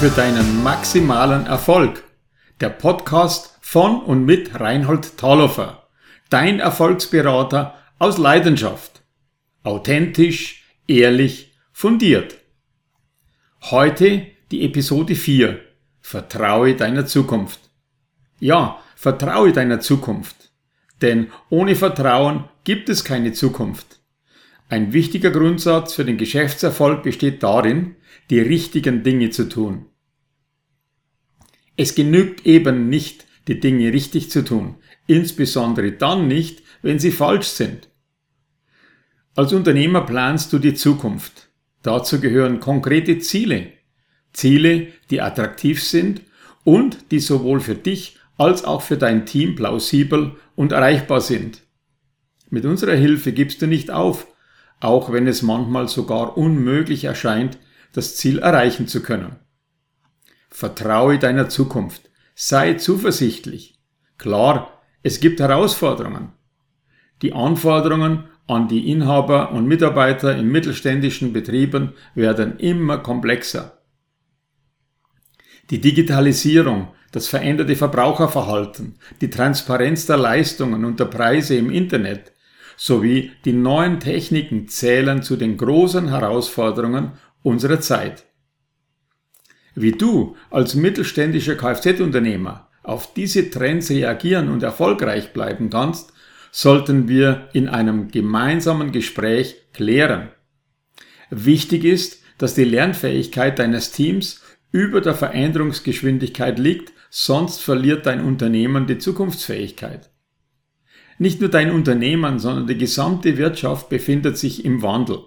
für deinen maximalen Erfolg. Der Podcast von und mit Reinhold Thalhofer, dein Erfolgsberater aus Leidenschaft. Authentisch, ehrlich, fundiert. Heute die Episode 4. Vertraue deiner Zukunft. Ja, vertraue deiner Zukunft. Denn ohne Vertrauen gibt es keine Zukunft. Ein wichtiger Grundsatz für den Geschäftserfolg besteht darin, die richtigen Dinge zu tun. Es genügt eben nicht, die Dinge richtig zu tun, insbesondere dann nicht, wenn sie falsch sind. Als Unternehmer planst du die Zukunft. Dazu gehören konkrete Ziele. Ziele, die attraktiv sind und die sowohl für dich als auch für dein Team plausibel und erreichbar sind. Mit unserer Hilfe gibst du nicht auf, auch wenn es manchmal sogar unmöglich erscheint, das Ziel erreichen zu können. Vertraue deiner Zukunft. Sei zuversichtlich. Klar, es gibt Herausforderungen. Die Anforderungen an die Inhaber und Mitarbeiter in mittelständischen Betrieben werden immer komplexer. Die Digitalisierung, das veränderte Verbraucherverhalten, die Transparenz der Leistungen und der Preise im Internet sowie die neuen Techniken zählen zu den großen Herausforderungen unserer Zeit. Wie du als mittelständischer Kfz-Unternehmer auf diese Trends reagieren und erfolgreich bleiben kannst, sollten wir in einem gemeinsamen Gespräch klären. Wichtig ist, dass die Lernfähigkeit deines Teams über der Veränderungsgeschwindigkeit liegt, sonst verliert dein Unternehmen die Zukunftsfähigkeit. Nicht nur dein Unternehmen, sondern die gesamte Wirtschaft befindet sich im Wandel.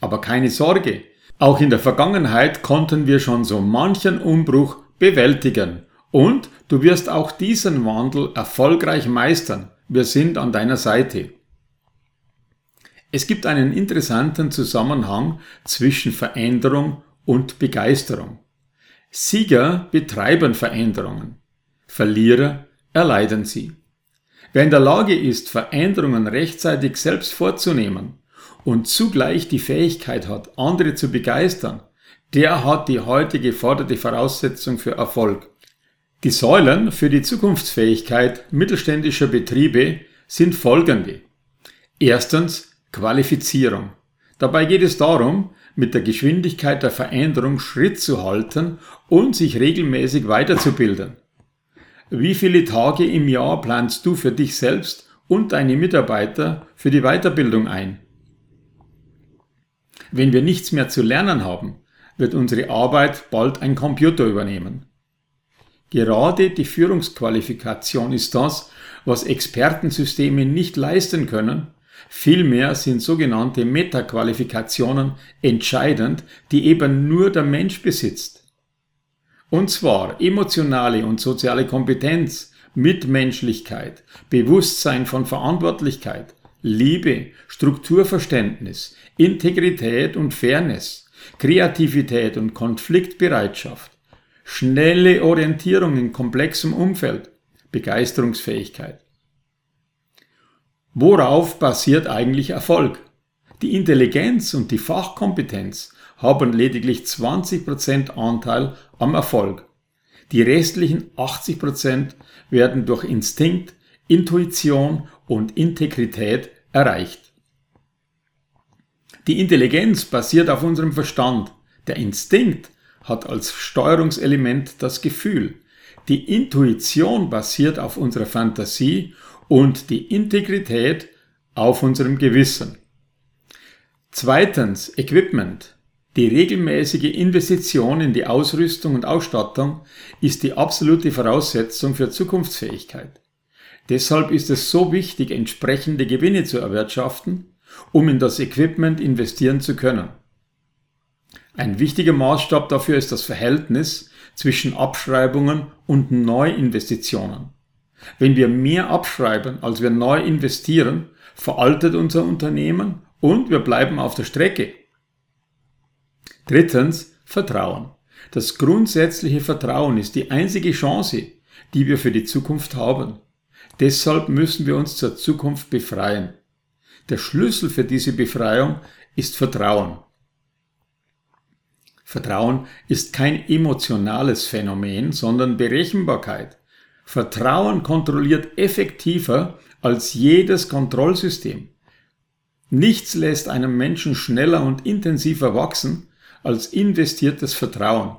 Aber keine Sorge, auch in der Vergangenheit konnten wir schon so manchen Umbruch bewältigen und du wirst auch diesen Wandel erfolgreich meistern. Wir sind an deiner Seite. Es gibt einen interessanten Zusammenhang zwischen Veränderung und Begeisterung. Sieger betreiben Veränderungen, Verlierer erleiden sie. Wer in der Lage ist, Veränderungen rechtzeitig selbst vorzunehmen und zugleich die Fähigkeit hat, andere zu begeistern, der hat die heute geforderte Voraussetzung für Erfolg. Die Säulen für die Zukunftsfähigkeit mittelständischer Betriebe sind folgende. Erstens Qualifizierung. Dabei geht es darum, mit der Geschwindigkeit der Veränderung Schritt zu halten und sich regelmäßig weiterzubilden. Wie viele Tage im Jahr planst du für dich selbst und deine Mitarbeiter für die Weiterbildung ein? Wenn wir nichts mehr zu lernen haben, wird unsere Arbeit bald ein Computer übernehmen. Gerade die Führungsqualifikation ist das, was Expertensysteme nicht leisten können. Vielmehr sind sogenannte Metaqualifikationen entscheidend, die eben nur der Mensch besitzt. Und zwar emotionale und soziale Kompetenz, Mitmenschlichkeit, Bewusstsein von Verantwortlichkeit, Liebe, Strukturverständnis, Integrität und Fairness, Kreativität und Konfliktbereitschaft, schnelle Orientierung in komplexem Umfeld, Begeisterungsfähigkeit. Worauf basiert eigentlich Erfolg? Die Intelligenz und die Fachkompetenz haben lediglich 20% Anteil am Erfolg. Die restlichen 80% werden durch Instinkt, Intuition und Integrität erreicht. Die Intelligenz basiert auf unserem Verstand. Der Instinkt hat als Steuerungselement das Gefühl. Die Intuition basiert auf unserer Fantasie und die Integrität auf unserem Gewissen. Zweitens, Equipment. Die regelmäßige Investition in die Ausrüstung und Ausstattung ist die absolute Voraussetzung für Zukunftsfähigkeit. Deshalb ist es so wichtig, entsprechende Gewinne zu erwirtschaften, um in das Equipment investieren zu können. Ein wichtiger Maßstab dafür ist das Verhältnis zwischen Abschreibungen und Neuinvestitionen. Wenn wir mehr abschreiben, als wir neu investieren, veraltet unser Unternehmen und wir bleiben auf der Strecke. Drittens, Vertrauen. Das grundsätzliche Vertrauen ist die einzige Chance, die wir für die Zukunft haben. Deshalb müssen wir uns zur Zukunft befreien. Der Schlüssel für diese Befreiung ist Vertrauen. Vertrauen ist kein emotionales Phänomen, sondern Berechenbarkeit. Vertrauen kontrolliert effektiver als jedes Kontrollsystem. Nichts lässt einem Menschen schneller und intensiver wachsen als investiertes Vertrauen.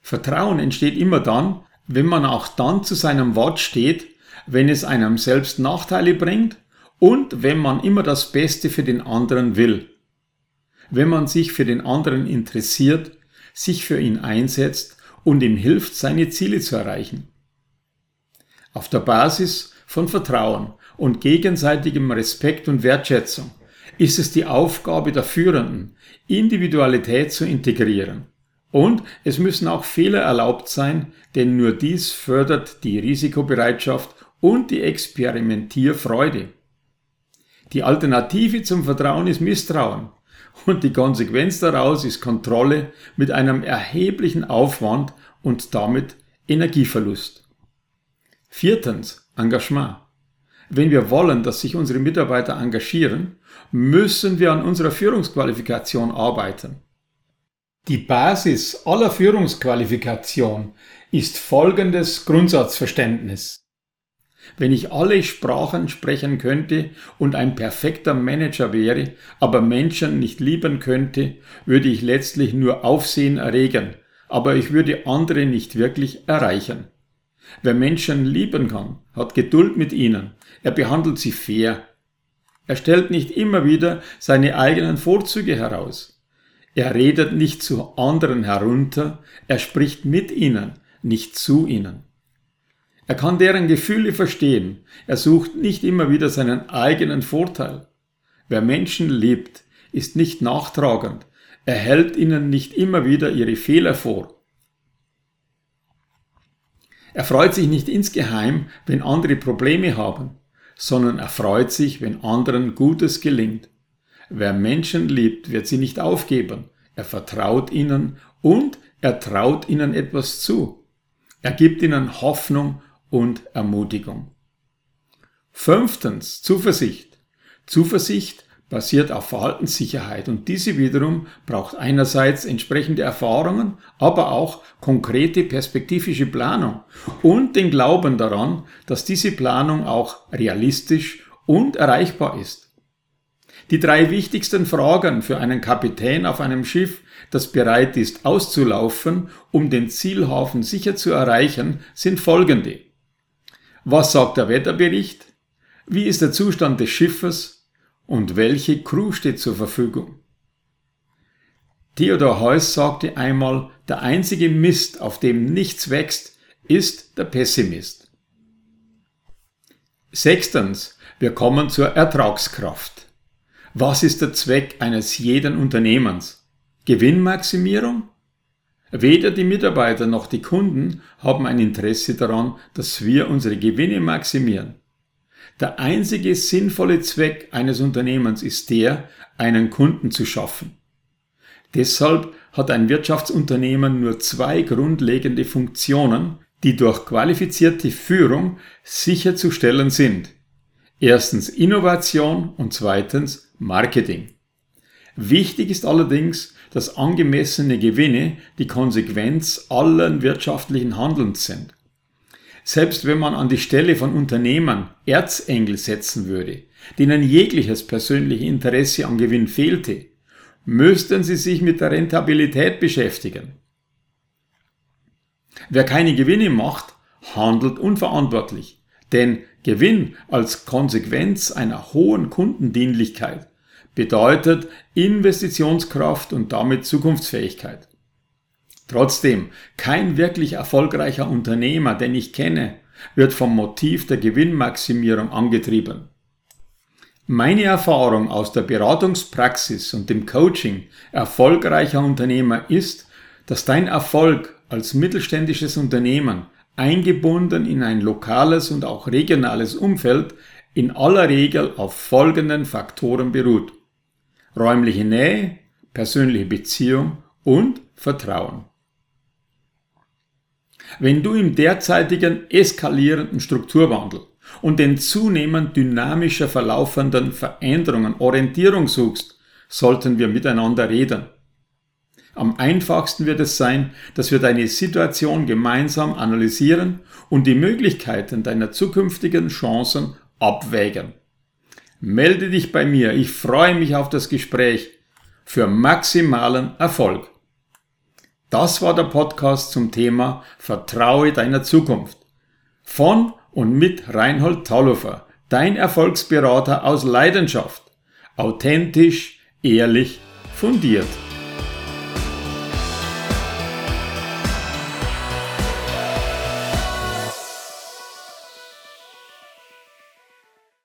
Vertrauen entsteht immer dann, wenn man auch dann zu seinem Wort steht, wenn es einem selbst Nachteile bringt und wenn man immer das Beste für den anderen will. Wenn man sich für den anderen interessiert, sich für ihn einsetzt und ihm hilft, seine Ziele zu erreichen. Auf der Basis von Vertrauen und gegenseitigem Respekt und Wertschätzung ist es die Aufgabe der Führenden, Individualität zu integrieren. Und es müssen auch Fehler erlaubt sein, denn nur dies fördert die Risikobereitschaft und die Experimentierfreude. Die Alternative zum Vertrauen ist Misstrauen und die Konsequenz daraus ist Kontrolle mit einem erheblichen Aufwand und damit Energieverlust. Viertens, Engagement. Wenn wir wollen, dass sich unsere Mitarbeiter engagieren, müssen wir an unserer Führungsqualifikation arbeiten. Die Basis aller Führungsqualifikation ist folgendes Grundsatzverständnis. Wenn ich alle Sprachen sprechen könnte und ein perfekter Manager wäre, aber Menschen nicht lieben könnte, würde ich letztlich nur Aufsehen erregen, aber ich würde andere nicht wirklich erreichen. Wer Menschen lieben kann, hat Geduld mit ihnen, er behandelt sie fair. Er stellt nicht immer wieder seine eigenen Vorzüge heraus. Er redet nicht zu anderen herunter, er spricht mit ihnen, nicht zu ihnen. Er kann deren Gefühle verstehen. Er sucht nicht immer wieder seinen eigenen Vorteil. Wer Menschen liebt, ist nicht nachtragend. Er hält ihnen nicht immer wieder ihre Fehler vor. Er freut sich nicht insgeheim, wenn andere Probleme haben, sondern er freut sich, wenn anderen Gutes gelingt. Wer Menschen liebt, wird sie nicht aufgeben. Er vertraut ihnen und er traut ihnen etwas zu. Er gibt ihnen Hoffnung und Ermutigung. Fünftens, Zuversicht. Zuversicht basiert auf Verhaltenssicherheit und diese wiederum braucht einerseits entsprechende Erfahrungen, aber auch konkrete perspektivische Planung und den Glauben daran, dass diese Planung auch realistisch und erreichbar ist. Die drei wichtigsten Fragen für einen Kapitän auf einem Schiff, das bereit ist auszulaufen, um den Zielhafen sicher zu erreichen, sind folgende. Was sagt der Wetterbericht? Wie ist der Zustand des Schiffes? Und welche Crew steht zur Verfügung? Theodor Heuss sagte einmal, der einzige Mist, auf dem nichts wächst, ist der Pessimist. Sechstens, wir kommen zur Ertragskraft. Was ist der Zweck eines jeden Unternehmens? Gewinnmaximierung? Weder die Mitarbeiter noch die Kunden haben ein Interesse daran, dass wir unsere Gewinne maximieren. Der einzige sinnvolle Zweck eines Unternehmens ist der, einen Kunden zu schaffen. Deshalb hat ein Wirtschaftsunternehmen nur zwei grundlegende Funktionen, die durch qualifizierte Führung sicherzustellen sind. Erstens Innovation und zweitens Marketing. Wichtig ist allerdings, dass angemessene Gewinne die Konsequenz allen wirtschaftlichen Handelns sind. Selbst wenn man an die Stelle von Unternehmern Erzengel setzen würde, denen jegliches persönliche Interesse an Gewinn fehlte, müssten sie sich mit der Rentabilität beschäftigen. Wer keine Gewinne macht, handelt unverantwortlich, denn Gewinn als Konsequenz einer hohen Kundendienlichkeit bedeutet Investitionskraft und damit Zukunftsfähigkeit. Trotzdem, kein wirklich erfolgreicher Unternehmer, den ich kenne, wird vom Motiv der Gewinnmaximierung angetrieben. Meine Erfahrung aus der Beratungspraxis und dem Coaching erfolgreicher Unternehmer ist, dass dein Erfolg als mittelständisches Unternehmen eingebunden in ein lokales und auch regionales Umfeld in aller Regel auf folgenden Faktoren beruht räumliche Nähe, persönliche Beziehung und Vertrauen. Wenn du im derzeitigen eskalierenden Strukturwandel und den zunehmend dynamischer verlaufenden Veränderungen Orientierung suchst, sollten wir miteinander reden. Am einfachsten wird es sein, dass wir deine Situation gemeinsam analysieren und die Möglichkeiten deiner zukünftigen Chancen abwägen. Melde dich bei mir, ich freue mich auf das Gespräch für maximalen Erfolg. Das war der Podcast zum Thema Vertraue deiner Zukunft. Von und mit Reinhold Taulufer, dein Erfolgsberater aus Leidenschaft. Authentisch, ehrlich, fundiert.